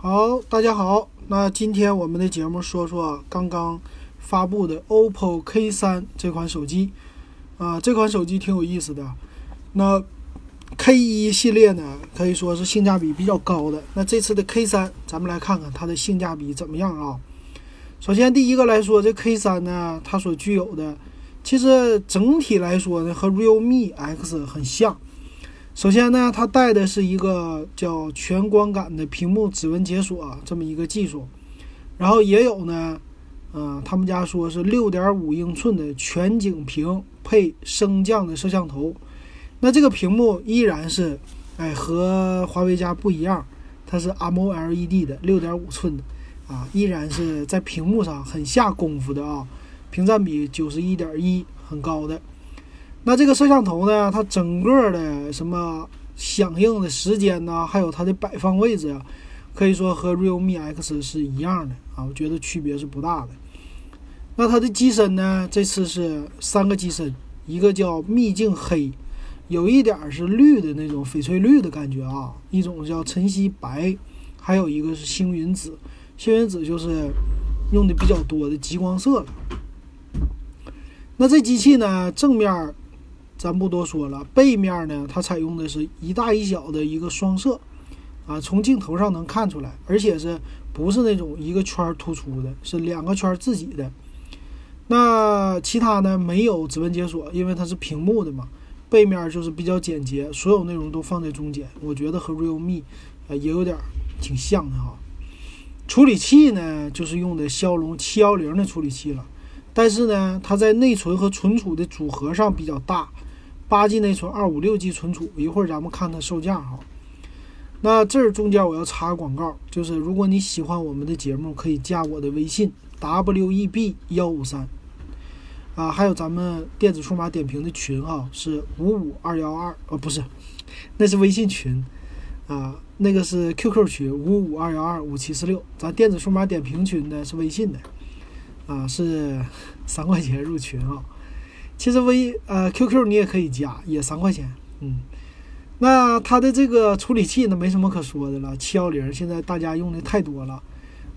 好，大家好。那今天我们的节目说说刚刚发布的 OPPO K3 这款手机啊，这款手机挺有意思的。那 K1 系列呢，可以说是性价比比较高的。那这次的 K3，咱们来看看它的性价比怎么样啊？首先第一个来说，这 K3 呢，它所具有的，其实整体来说呢，和 Realme X 很像。首先呢，它带的是一个叫全光感的屏幕指纹解锁这么一个技术，然后也有呢，嗯，他们家说是六点五英寸的全景屏配升降的摄像头。那这个屏幕依然是，哎，和华为家不一样，它是 AMOLED 的六点五寸的，啊，依然是在屏幕上很下功夫的啊，屏占比九十一点一，很高的。那这个摄像头呢？它整个的什么响应的时间呢？还有它的摆放位置啊，可以说和 Realme X 是一样的啊。我觉得区别是不大的。那它的机身呢？这次是三个机身，一个叫秘境黑，有一点是绿的那种翡翠绿的感觉啊。一种叫晨曦白，还有一个是星云紫。星云紫就是用的比较多的极光色了。那这机器呢？正面。咱不多说了，背面呢，它采用的是一大一小的一个双摄，啊，从镜头上能看出来，而且是不是那种一个圈突出的，是两个圈自己的。那其他呢没有指纹解锁，因为它是屏幕的嘛，背面就是比较简洁，所有内容都放在中间。我觉得和 Realme 啊也有点挺像的哈。处理器呢，就是用的骁龙七幺零的处理器了，但是呢，它在内存和存储的组合上比较大。八 G 内存，二五六 G 存储。一会儿咱们看它售价哈。那这儿中间我要插个广告，就是如果你喜欢我们的节目，可以加我的微信 WEB 幺五三啊，还有咱们电子数码点评的群哈，是五五二幺二哦，不是，那是微信群啊，那个是 QQ 群五五二幺二五七四六。咱电子数码点评群呢是微信的啊，是三块钱入群啊。其实微呃 QQ 你也可以加，也三块钱，嗯，那它的这个处理器呢没什么可说的了，七幺零现在大家用的太多了，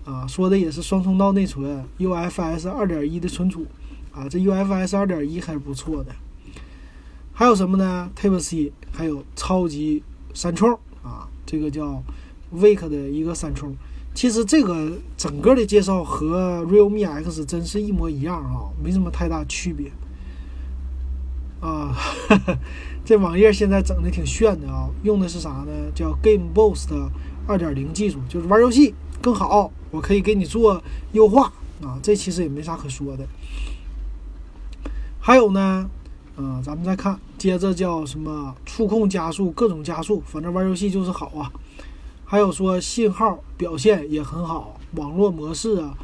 啊，说的也是双通道内存，UFS 二点一的存储，啊，这 UFS 二点一还是不错的。还有什么呢？Type C，还有超级三冲啊，这个叫 Wake 的一个三冲。其实这个整个的介绍和 Realme X 真是一模一样啊，没什么太大区别。啊，这网页现在整的挺炫的啊！用的是啥呢？叫 Game Boost 二点零技术，就是玩游戏更好，我可以给你做优化啊！这其实也没啥可说的。还有呢，嗯，咱们再看，接着叫什么触控加速，各种加速，反正玩游戏就是好啊！还有说信号表现也很好，网络模式啊，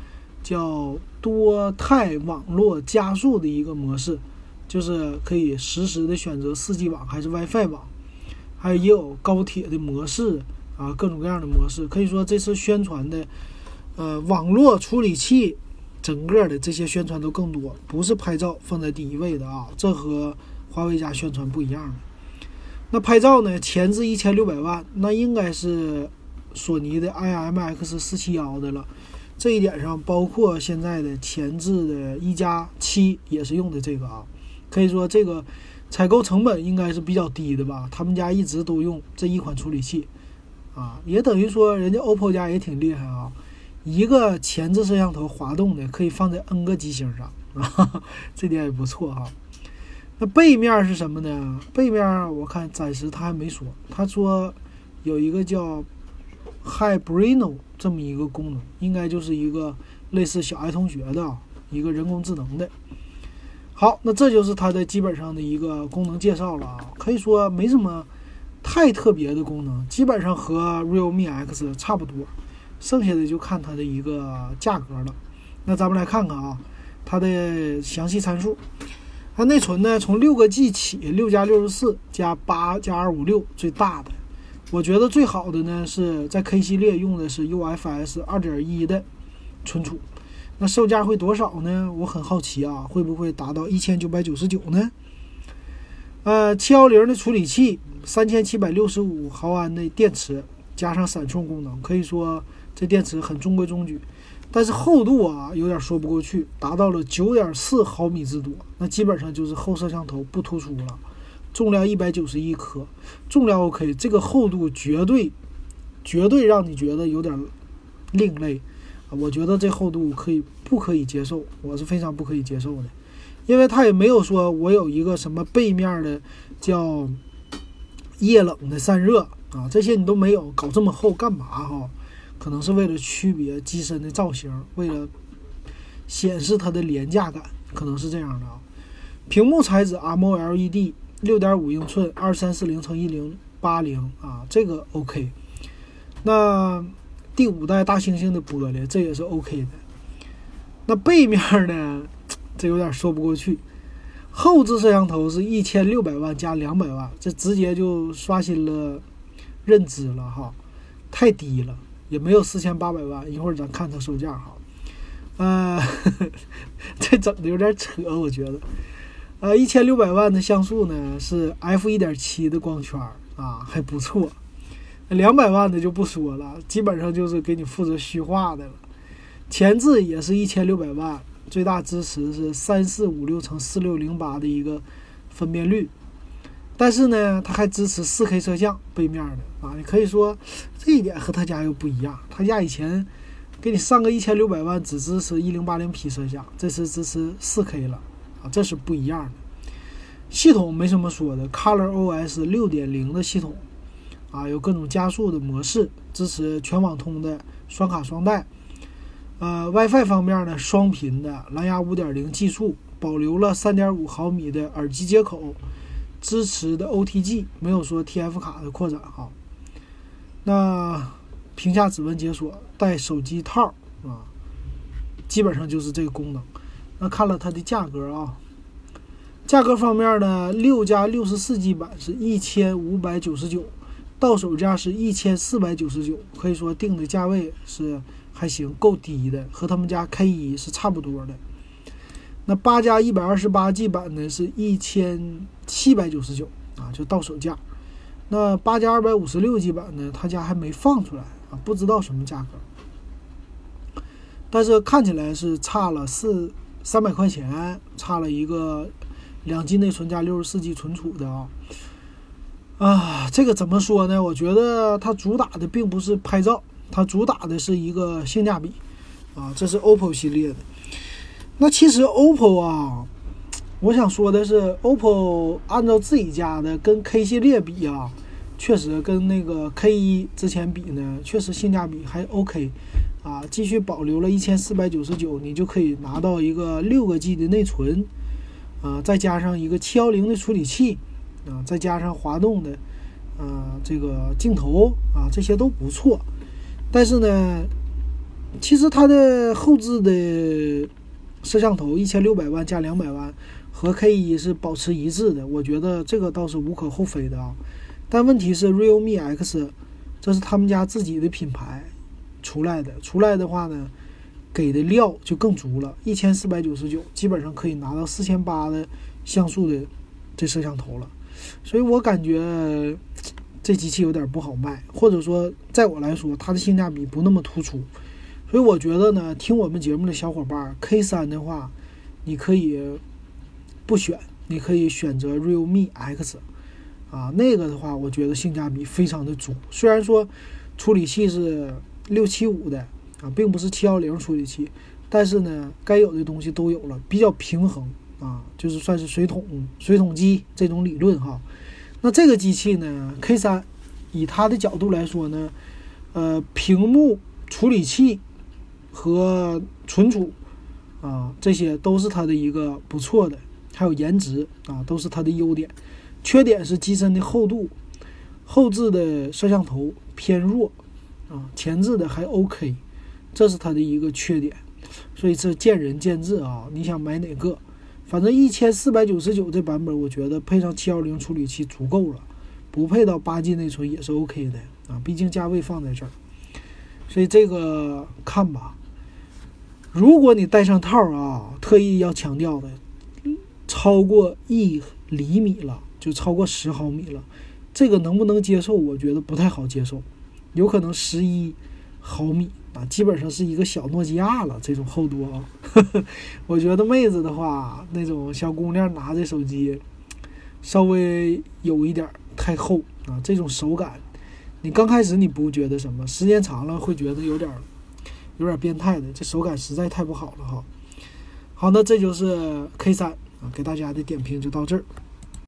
叫多态网络加速的一个模式。就是可以实时的选择四 G 网还是 WiFi 网，还有也有高铁的模式啊，各种各样的模式。可以说这次宣传的，呃，网络处理器整个的这些宣传都更多，不是拍照放在第一位的啊，这和华为家宣传不一样的。那拍照呢，前置一千六百万，那应该是索尼的 IMX 四七幺的了。这一点上，包括现在的前置的一加七也是用的这个啊。可以说这个采购成本应该是比较低的吧？他们家一直都用这一款处理器，啊，也等于说人家 OPPO 家也挺厉害啊，一个前置摄像头滑动的可以放在 N 个机型上啊，这点也不错哈。那背面是什么呢？背面我看暂时他还没说，他说有一个叫 Hybrino 这么一个功能，应该就是一个类似小爱同学的一个人工智能的。好，那这就是它的基本上的一个功能介绍了啊，可以说没什么太特别的功能，基本上和 Realme X 差不多，剩下的就看它的一个价格了。那咱们来看看啊，它的详细参数。它内存呢，从六个 G 起，六加六十四加八加二五六最大的。我觉得最好的呢是在 K 系列用的是 UFS 二点一的存储。那售价会多少呢？我很好奇啊，会不会达到一千九百九十九呢？呃，七幺零的处理器，三千七百六十五毫安的电池，加上闪充功能，可以说这电池很中规中矩。但是厚度啊，有点说不过去，达到了九点四毫米之多，那基本上就是后摄像头不突出了。重量一百九十一克，重量 OK，这个厚度绝对绝对让你觉得有点另类！我觉得这厚度可以不可以接受？我是非常不可以接受的，因为它也没有说我有一个什么背面的叫液冷的散热啊，这些你都没有，搞这么厚干嘛哈？可能是为了区别机身的造型，为了显示它的廉价感，可能是这样的啊。屏幕材质 AMOLED，六点五英寸，二三四零乘一零八零啊，这个 OK。那第五代大猩猩的玻璃，这也是 OK 的。那背面呢，这有点说不过去。后置摄像头是一千六百万加两百万，这直接就刷新了认知了哈，太低了。也没有四千八百万，一会儿咱看它售价哈。呃，这整的有点扯，我觉得。呃，一千六百万的像素呢是 f 一点七的光圈啊，还不错。两百万的就不说了，基本上就是给你负责虚化的了。前置也是一千六百万，最大支持是三四五六乘四六零八的一个分辨率。但是呢，它还支持 4K 摄像，背面的啊，你可以说这一点和他家又不一样。他家以前给你上个一千六百万只支持 1080P 摄像，这次支持 4K 了啊，这是不一样的。系统没什么说的，ColorOS 6.0的系统啊，有各种加速的模式，支持全网通的双卡双待。呃，WiFi 方面呢，双频的蓝牙5.0技术，保留了3.5毫米的耳机接口。支持的 OTG 没有说 TF 卡的扩展哈，那屏下指纹解锁带手机套啊，基本上就是这个功能。那看了它的价格啊，价格方面呢，六加六十四 G 版是一千五百九十九，到手价是一千四百九十九，可以说定的价位是还行，够低的，和他们家 K 一是差不多的。那八加一百二十八 G 版呢，是一千七百九十九啊，就到手价。那八加二百五十六 G 版呢，他家还没放出来啊，不知道什么价格。但是看起来是差了四三百块钱，差了一个两 G 内存加六十四 G 存储的啊。啊，这个怎么说呢？我觉得它主打的并不是拍照，它主打的是一个性价比啊。这是 OPPO 系列的。那其实 OPPO 啊，我想说的是，OPPO 按照自己家的跟 K 系列比啊，确实跟那个 K 一之前比呢，确实性价比还 OK，啊，继续保留了一千四百九十九，你就可以拿到一个六个 G 的内存，啊，再加上一个七幺零的处理器，啊，再加上滑动的，啊，这个镜头啊，这些都不错。但是呢，其实它的后置的。摄像头一千六百万加两百万，和 K 一是保持一致的，我觉得这个倒是无可厚非的啊。但问题是 Realme X，这是他们家自己的品牌出来的，出来的话呢，给的料就更足了，一千四百九十九，基本上可以拿到四千八的像素的这摄像头了。所以我感觉这机器有点不好卖，或者说在我来说，它的性价比不那么突出。所以我觉得呢，听我们节目的小伙伴，K 三的话，你可以不选，你可以选择 Realme X，啊，那个的话，我觉得性价比非常的足。虽然说处理器是六七五的啊，并不是七幺零处理器，但是呢，该有的东西都有了，比较平衡啊，就是算是水桶水桶机这种理论哈。那这个机器呢，K 三，以它的角度来说呢，呃，屏幕处理器。和存储啊，这些都是它的一个不错的，还有颜值啊，都是它的优点。缺点是机身的厚度，后置的摄像头偏弱啊，前置的还 OK，这是它的一个缺点。所以这见仁见智啊，你想买哪个？反正一千四百九十九这版本，我觉得配上七幺零处理器足够了，不配到八 G 内存也是 OK 的啊，毕竟价位放在这儿。所以这个看吧。如果你戴上套啊，特意要强调的，超过一厘米了，就超过十毫米了，这个能不能接受？我觉得不太好接受，有可能十一毫米啊，基本上是一个小诺基亚了，这种厚度啊。我觉得妹子的话，那种小姑娘拿着手机，稍微有一点太厚啊，这种手感，你刚开始你不觉得什么，时间长了会觉得有点有点变态的，这手感实在太不好了哈。好，那这就是 K 三啊，给大家的点评就到这儿。